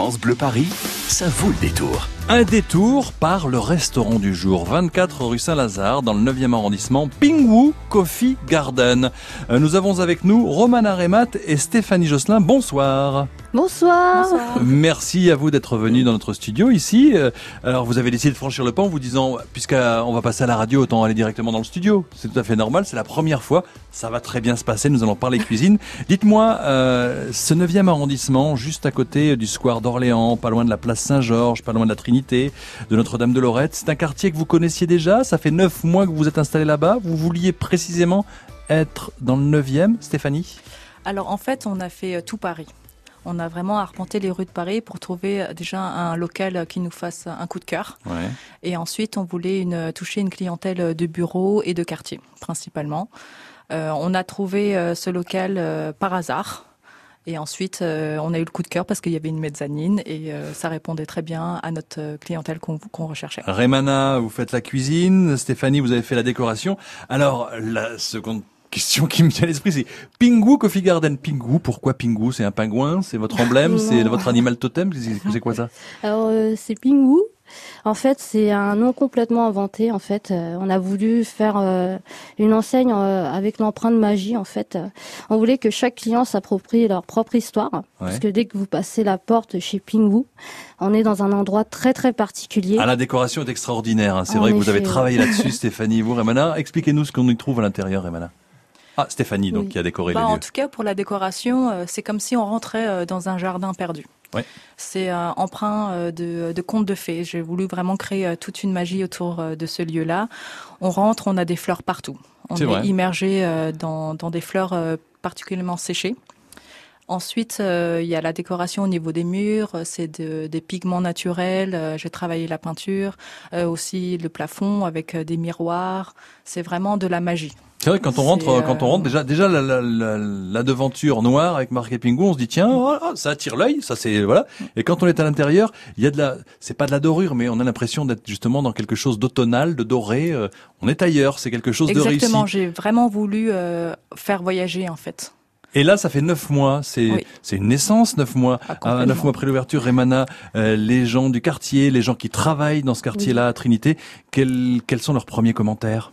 Bleu Paris, ça vaut le détour. Un détour par le restaurant du jour, 24 rue Saint-Lazare, dans le 9e arrondissement, Pingwu Coffee Garden. Euh, Nous avons avec nous Romana Remat et Stéphanie Josselin. Bonsoir. Bonsoir. Merci à vous d'être venus dans notre studio ici. Euh, Alors vous avez décidé de franchir le pas en vous disant, puisqu'on va passer à la radio, autant aller directement dans le studio. C'est tout à fait normal, c'est la première fois. Ça va très bien se passer, nous allons parler cuisine. Dites-moi, euh, ce 9e arrondissement, juste à côté du square d'Orléans, pas loin de la place Saint-Georges, pas loin de la Trinité, de Notre-Dame de Lorette, c'est un quartier que vous connaissiez déjà Ça fait 9 mois que vous êtes installé là-bas Vous vouliez précisément être dans le 9e, Stéphanie? Alors en fait, on a fait euh, tout Paris. On a vraiment arpenté les rues de Paris pour trouver euh, déjà un local qui nous fasse un coup de cœur. Ouais. Et ensuite, on voulait une, toucher une clientèle de bureaux et de quartier, principalement. Euh, on a trouvé euh, ce local euh, par hasard. Et ensuite, on a eu le coup de cœur parce qu'il y avait une mezzanine et ça répondait très bien à notre clientèle qu'on recherchait. Remana, vous faites la cuisine. Stéphanie, vous avez fait la décoration. Alors, la seconde question qui me vient à l'esprit, c'est Pingu Coffee Garden. Pingu, pourquoi Pingu? C'est un pingouin? C'est votre emblème? C'est votre animal totem? C'est quoi ça? Alors euh, c'est Pingwu. En fait, c'est un nom complètement inventé. En fait, Euh, on a voulu faire euh, une enseigne euh, avec l'empreinte magie. En fait, on voulait que chaque client s'approprie leur propre histoire, parce que dès que vous passez la porte chez Pingwu, on est dans un endroit très très particulier. Ah, la décoration est extraordinaire. hein. C'est vrai que vous avez travaillé là-dessus, Stéphanie. Vous, Remana, expliquez-nous ce qu'on y trouve à l'intérieur, Remana. Ah, Stéphanie, donc, Oui. qui a décoré Bah, les en lieux. tout cas, pour la décoration, euh, c'est comme si on rentrait euh, dans un jardin perdu. Ouais. C'est un emprunt euh, de, de conte de fées. J'ai voulu vraiment créer euh, toute une magie autour euh, de ce lieu-là. On rentre, on a des fleurs partout. On C'est est, vrai. immergé euh, dans, dans des fleurs euh, particulièrement séchées. Ensuite, euh, il y a la décoration au niveau des murs, euh, c'est de- des pigments naturels. euh, J'ai travaillé la peinture, euh, aussi le plafond avec euh, des miroirs. C'est vraiment de la magie. C'est vrai que quand on rentre, euh, quand on rentre déjà, déjà la, la, la, la devanture noire avec marqué Pingu, on se dit tiens, oh, oh, ça attire l'œil, ça c'est voilà. Et quand on est à l'intérieur, il y a de la, c'est pas de la dorure, mais on a l'impression d'être justement dans quelque chose d'automnal, de doré. euh, on est ailleurs, c'est quelque chose de réussi. Exactement, j'ai vraiment voulu euh, faire voyager en fait. Et là, ça fait neuf mois. C'est Oui. c'est une naissance, neuf mois. Ah, complètement. neuf mois après l'ouverture, Remana, euh, les gens du quartier, les gens qui travaillent dans ce quartier-là à Trinité, quels quels sont leurs premiers commentaires?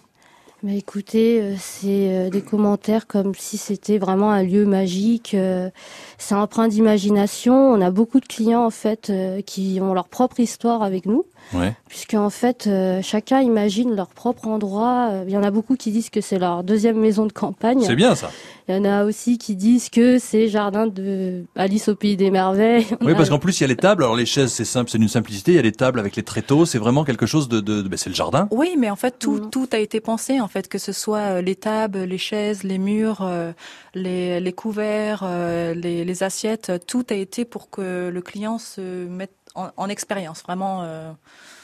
Mais écoutez, euh, c'est euh, des commentaires comme si c'était vraiment un lieu magique. euh, C'est empreint d'imagination. On a beaucoup de clients en fait qui ont leur propre histoire avec nous. Ouais. puisque en fait chacun imagine leur propre endroit. Il y en a beaucoup qui disent que c'est leur deuxième maison de campagne. C'est bien ça. Il y en a aussi qui disent que c'est jardin de Alice au pays des merveilles. Oui, parce qu'en plus il y a les tables. Alors les chaises, c'est simple, c'est d'une simplicité. Il y a les tables avec les tréteaux. C'est vraiment quelque chose de, de, ben, c'est le jardin. Oui, mais en fait tout tout a été pensé en fait que ce soit euh, les tables, les chaises, les murs, euh, les les couverts, euh, les les assiettes, tout a été pour que le client se mette en, en expérience vraiment euh,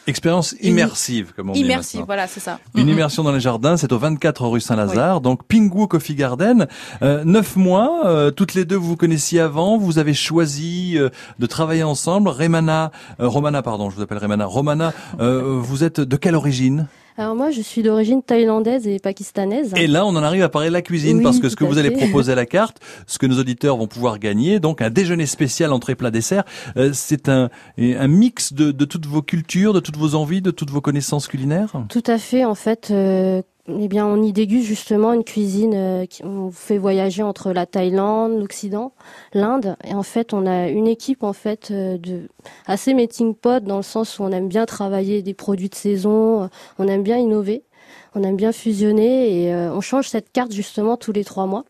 Expérience immersive, comme on dit immersive. Voilà, c'est ça. Une Mhm. immersion dans les jardins, c'est au 24 rue Saint-Lazare, donc Pingu Coffee Garden. Neuf mois, euh, toutes les deux vous vous connaissiez avant, vous avez choisi euh, de travailler ensemble. Remana, euh, Romana, pardon, je vous appelle Remana. Romana, vous êtes de quelle origine? Alors moi, je suis d'origine thaïlandaise et pakistanaise. Et là, on en arrive à parler de la cuisine, Oui, parce que ce que vous allez proposer à la carte, ce que nos auditeurs vont pouvoir gagner, donc un déjeuner spécial entrée plat dessert, euh, c'est un, un mix de, de toutes vos cultures, de toutes vos envies, de toutes vos connaissances culinaires? Tout à fait. En fait, euh, eh bien, on y déguste justement une cuisine euh, qui fait voyager entre la Thaïlande, l'Occident, l'Inde. Et en fait, on a une équipe en fait euh, de assez meeting pot dans le sens où on aime bien travailler des produits de saison, euh, on aime bien innover, on aime bien fusionner et on change cette carte justement tous les trois mois.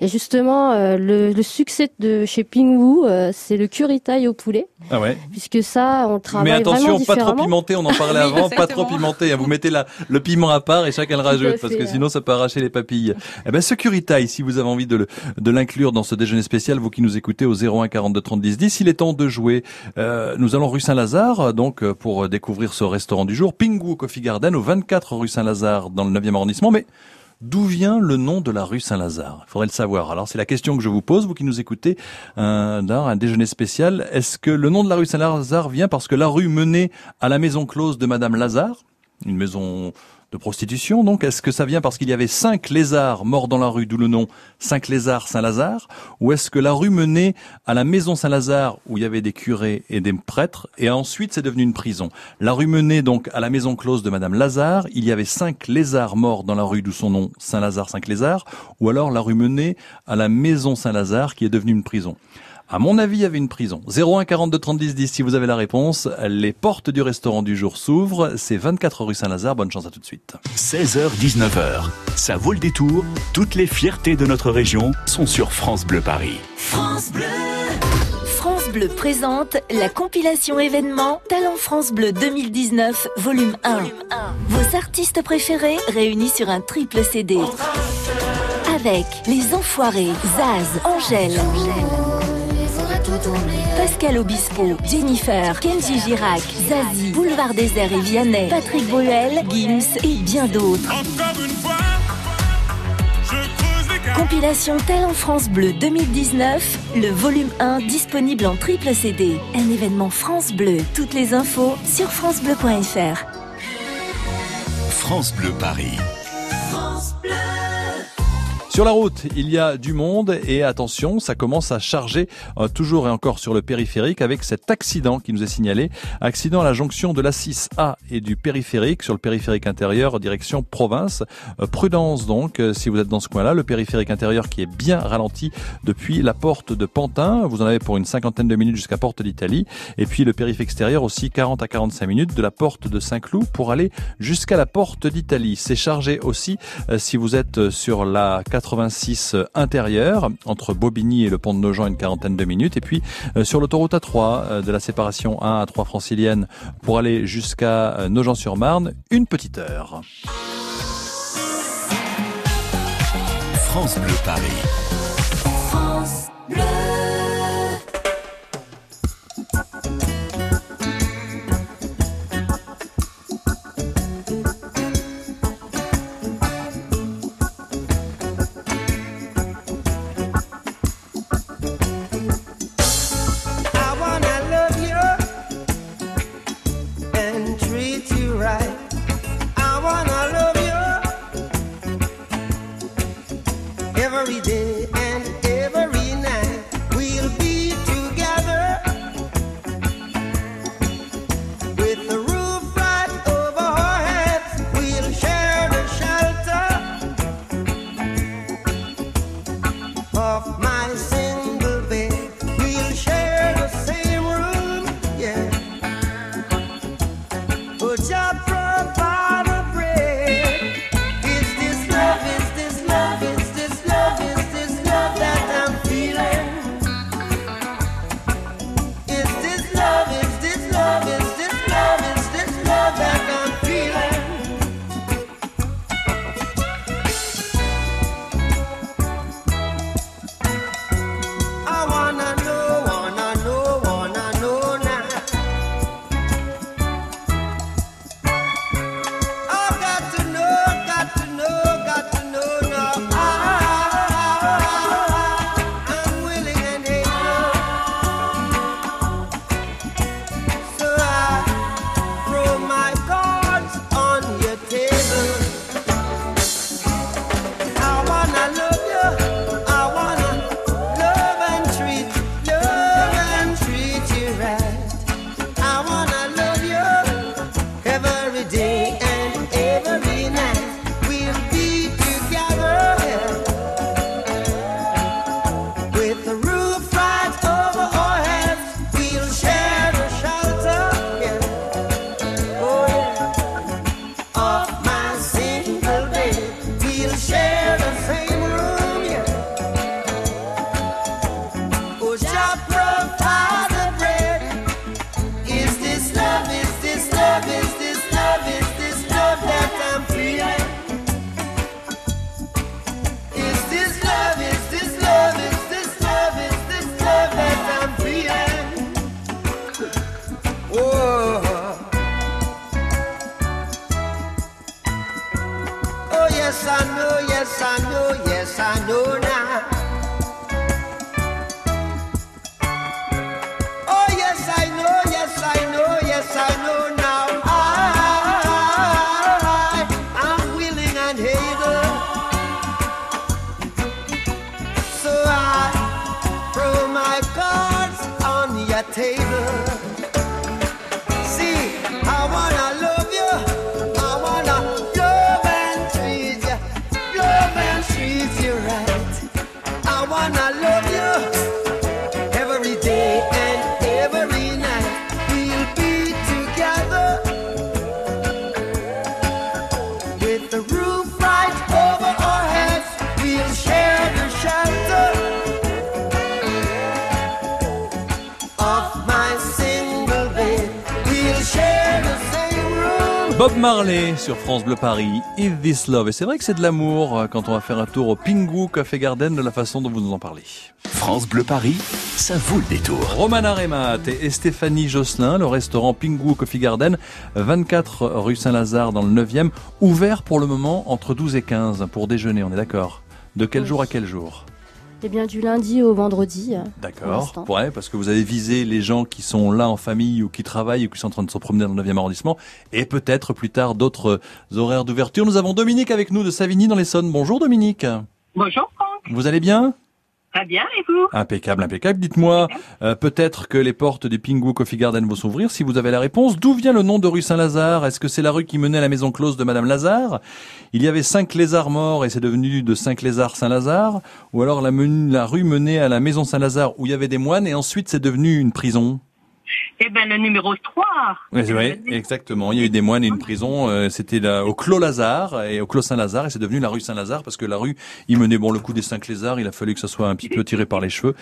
Et justement, euh, le, le succès de chez Pingwu, euh, c'est le curry thai au poulet, Ah ouais. puisque ça, on travaille Mais attention, vraiment pas trop pimenté, on en parlait Oui, avant, pas trop pimenté. hein. Vous mettez la, le piment à part et chacun le rajoute, parce que ouais. sinon ça peut arracher les papilles. Eh ben, ce curry thai, si vous avez envie de le- de l'inclure dans ce déjeuner spécial, vous qui nous écoutez au 01 42 30 10 10, il est temps de jouer. Euh, nous allons rue Saint-Lazare, donc euh, pour découvrir ce restaurant du jour, Pingu Coffee Garden, au 24 rue Saint-Lazare, dans le 9e arrondissement. Mais D'où vient le nom de la rue Saint-Lazare? Il faudrait le savoir. Alors c'est la question que je vous pose, vous qui nous écoutez, un, dans un déjeuner spécial. Est-ce que le nom de la rue Saint-Lazare vient parce que la rue menait à la maison close de Madame Lazare une maison de prostitution. Donc, est-ce que ça vient parce qu'il y avait cinq lézards morts dans la rue, d'où le nom Cinq lézards Saint-Lazare Ou est-ce que la rue menait à la maison Saint-Lazare où il y avait des curés et des prêtres et ensuite c'est devenu une prison La rue menait donc à la maison close de Madame Lazare. Il y avait cinq lézards morts dans la rue, d'où son nom Saint-Lazare, cinq lézards. Ou alors la rue menait à la maison Saint-Lazare qui est devenue une prison. À mon avis, il y avait une prison. 01 42 30 10 10 si vous avez la réponse. Les portes du restaurant du jour s'ouvrent. C'est 24 rue Saint-Lazare. Bonne chance à tout de suite. 16h, 19h. Ça vaut le détour. Toutes les fiertés de notre région sont sur France Bleu Paris. France Bleu France Bleu présente la compilation événement Talent France Bleu 2019, volume 1. Vos artistes préférés réunis sur un triple CD. Avec Les Enfoirés, Zaz, Angèle. Pascal Obispo, Jennifer, Kenji Girac, Zazie, Boulevard Désert et Vianney, Patrick Bruel, Gims et bien d'autres. Compilation Tel en France Bleu 2019, le volume 1 disponible en triple CD. Un événement France Bleu. Toutes les infos sur francebleu.fr. France Bleu Paris. Sur la route, il y a du monde et attention, ça commence à charger euh, toujours et encore sur le périphérique avec cet accident qui nous est signalé. Accident à la jonction de la 6A et du périphérique sur le périphérique intérieur direction province. Euh, prudence donc euh, si vous êtes dans ce coin-là. Le périphérique intérieur qui est bien ralenti depuis la porte de Pantin. Vous en avez pour une cinquantaine de minutes jusqu'à Porte d'Italie. Et puis le périphérique extérieur aussi 40 à 45 minutes de la porte de Saint-Cloud pour aller jusqu'à la porte d'Italie. C'est chargé aussi si vous êtes sur la 86 intérieur entre Bobigny et le pont de Nogent une quarantaine de minutes et puis euh, sur l'autoroute A3 euh, de la séparation 1 à 3 francilienne pour aller jusqu'à euh, Nogent-sur-Marne une petite heure. France Bleu Paris. France Bleu. Every day and every night. We'll be together with the roof right over our heads. We'll share the shelter of my single bed. We'll share the same room, yeah. But just Bob Marley sur France Bleu Paris, Is This Love. Et c'est vrai que c'est de l'amour euh, quand on va faire un tour au Pingu Café Garden de la façon dont vous nous en parlez. France Bleu Paris, ça vaut le détour. Romana Remat et Stéphanie Josselin, le restaurant Pingu Coffee Garden, 24 rue Saint-Lazare dans le 9e, ouvert pour le moment entre 12 et 15 pour déjeuner, on est d'accord? De quel Oui. jour à quel jour? Eh bien, du lundi au vendredi. euh, pour D'accord. Ouais, parce que vous avez visé les gens qui sont là en famille ou qui travaillent ou qui sont en train de se promener dans le 9e arrondissement et peut-être plus tard d'autres euh, horaires d'ouverture. Nous avons Dominique avec nous de Savigny dans l'Essonne. Bonjour Dominique. Bonjour Franck, Vous allez bien? Impeccable, impeccable. Dites-moi, euh, peut-être que les portes du Pingu Coffee Garden vont s'ouvrir. Si vous avez la réponse, d'où vient le nom de rue Saint-Lazare? Est-ce que c'est la rue qui menait à la maison close de Madame Lazare? Il y avait cinq lézards morts et c'est devenu de cinq lézards Saint-Lazare. Ou alors la, la rue menait à la maison Saint-Lazare où il y avait des moines et ensuite c'est devenu une prison? Eh ben le numéro 3. Oui, exactement. Il y a eu des moines et une prison. euh, C'était là, au Clos Lazare et au Clos Saint-Lazare et c'est devenu la rue Saint-Lazare parce que la rue, il menait bon le coup des cinq lézards. Il a fallu que ça soit un petit peu tiré par les cheveux.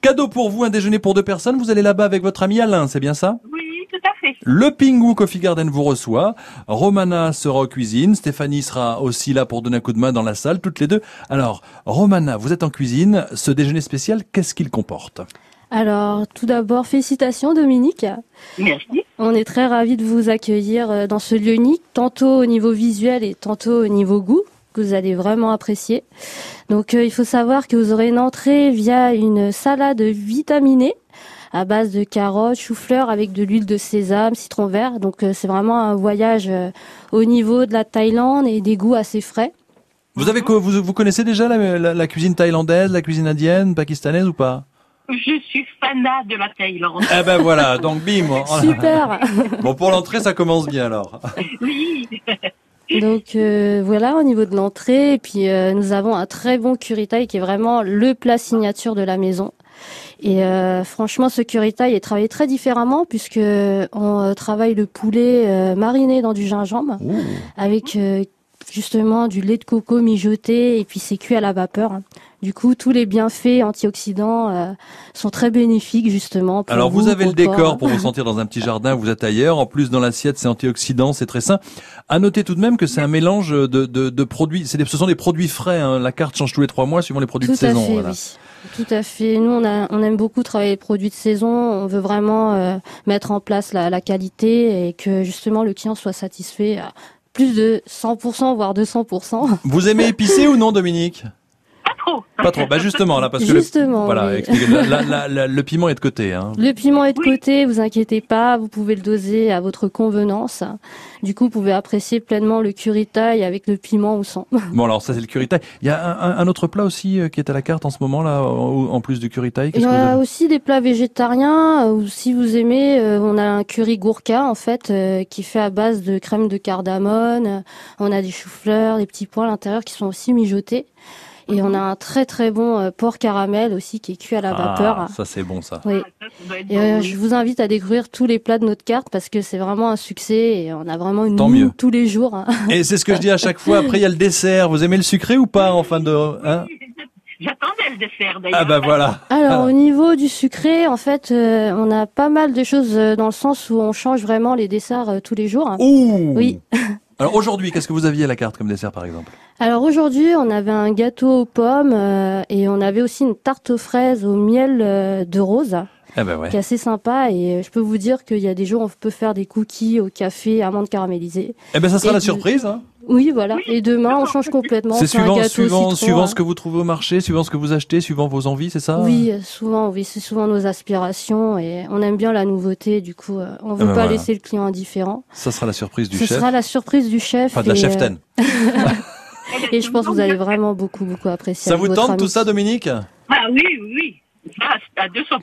Cadeau pour vous, un déjeuner pour deux personnes. Vous allez là-bas avec votre ami Alain, c'est bien ça? Oui, tout à fait. Le Pingu Coffee Garden vous reçoit. Romana sera aux cuisines. Stéphanie sera aussi là pour donner un coup de main dans la salle, toutes les deux. Alors, Romana, vous êtes en cuisine. Ce déjeuner spécial, qu'est-ce qu'il comporte? Alors, tout d'abord, félicitations Dominique. Merci. On est très ravis de vous accueillir euh, dans ce lieu unique, tantôt au niveau visuel et tantôt au niveau goût, que vous allez vraiment apprécier. Donc, euh, il faut savoir que vous aurez une entrée via une salade vitaminée à base de carottes, chou-fleur avec de l'huile de sésame, citron vert. Donc, euh, c'est vraiment un voyage euh, au niveau de la Thaïlande et des goûts assez frais. Vous avez vous, vous connaissez déjà la, la- la cuisine thaïlandaise, la cuisine indienne, pakistanaise ou pas? Je suis fanat de la Thaïlande. Eh ben voilà, donc bim. on- Super Bon pour l'entrée, ça commence bien alors. Oui. Donc euh, voilà au niveau de l'entrée et puis euh, nous avons un très bon curry thai qui est vraiment le plat signature de la maison. Et euh, franchement ce curry thai est travaillé très différemment puisque on travaille le poulet euh, mariné dans du gingembre avec euh, justement du lait de coco mijoté et puis c'est cuit à la vapeur. Du coup tous les bienfaits antioxydants euh, sont très bénéfiques justement. Pour Alors vous avez le corps. décor pour vous sentir dans un petit jardin, vous êtes ailleurs. En plus dans l'assiette, c'est antioxydant, c'est très sain. À noter tout de même que c'est un mélange de, de, de produits. C'est des- ce sont des produits frais. hein. La carte change tous les trois mois suivant les produits Tout de saison. fait, voilà. oui. Tout à fait. Nous, on, a, on aime beaucoup travailler les produits de saison. On veut vraiment euh, mettre en place la, la qualité et que justement le client soit satisfait à plus de 100%, voire 200%. Vous aimez épicé ou non, Dominique? Trop. Pas trop. Bah justement là, parce que le, Justement, voilà, oui. la- la- la- la- le piment est de côté. Hein. Le piment est de Oui. côté, vous inquiétez pas, vous pouvez le doser à votre convenance. Du coup, vous pouvez apprécier pleinement le curry thai avec le piment ou sans. Bon alors ça c'est le curry thai. Il y a un, un- un autre plat aussi euh, qui est à la carte en ce moment là, en, en plus du curry thai. Il y a avez aussi des plats végétariens, euh, ou si vous aimez, euh, on a un curry gourka en fait, euh, qui est fait à base de crème de cardamone. On a des choux-fleurs, des petits pois à l'intérieur qui sont aussi mijotés. Et on a un très très bon euh, porc caramel aussi qui est cuit à la vapeur. Ah, ça c'est bon ça. Oui. Être Et euh, je vous invite à découvrir tous les plats de notre carte parce que c'est vraiment un succès et on a vraiment une Tant mieux. tous les jours. hein. Et c'est ce que je dis à chaque fois. Après il y a le dessert. Vous aimez le sucré ou pas en fin de hein J'attendais le dessert d'ailleurs. Ah bah voilà. Alors Ah. au niveau du sucré, en fait, euh, on a pas mal de choses euh, dans le sens où on change vraiment les desserts euh, tous les jours. Ouh. Oui. Alors aujourd'hui, qu'est-ce que vous aviez à la carte comme dessert par exemple? Alors aujourd'hui, on avait un gâteau aux pommes euh, et on avait aussi une tarte aux fraises au miel euh, de rose, Eh ben ouais. qui est assez sympa. Et euh, je peux vous dire qu'il y a des jours, on peut faire des cookies au café, amandes caramélisées. Eh ben ça sera Et la surprise. Hein. Oui, voilà. Et demain, on change complètement. C'est un suivant, gâteau suivant, citron, suivant hein. ce que vous trouvez au marché, suivant ce que vous achetez, suivant vos envies, c'est ça Oui, euh, souvent, oui, c'est souvent nos aspirations et on aime bien la nouveauté. Du coup, euh, on veut Ah ben pas voilà. laisser le client indifférent. Ça sera la surprise du Ce chef. sera la surprise du chef. Enfin de la et, chef ten. Et je pense que vous allez vraiment beaucoup, beaucoup apprécier. Ça vous tente tout ça, Dominique? Ah oui, oui, oui. Ça, c'est à 200%.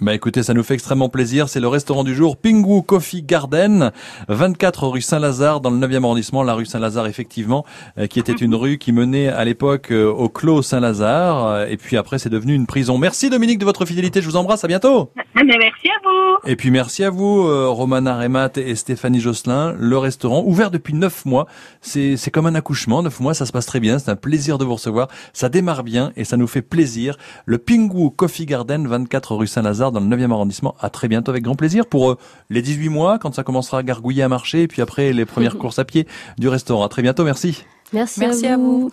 Bah écoutez, ça nous fait extrêmement plaisir. C'est le restaurant du jour Pingu Coffee Garden, 24 rue Saint-Lazare, dans le 9e arrondissement, la rue Saint-Lazare effectivement, euh, qui était une rue qui menait à l'époque euh, au Clos Saint-Lazare. euh, et puis après, c'est devenu une prison. Merci Dominique de votre fidélité. Je vous embrasse. À bientôt. Ah, merci à vous. Et puis merci à vous, Romana Remat et Stéphanie Josselin. Le restaurant, ouvert depuis neuf mois. C'est, c'est comme un accouchement. Neuf mois, ça se passe très bien. C'est un plaisir de vous recevoir. Ça démarre bien et ça nous fait plaisir. Le Pingu Coffee Garden, 24 rue Saint-Lazare, dans le 9e arrondissement. À très bientôt, avec grand plaisir, pour euh, les 18 mois, quand ça commencera à gargouiller à marcher, et puis après les premières courses à pied du restaurant. À très bientôt, merci. Merci, Merci à à vous. vous.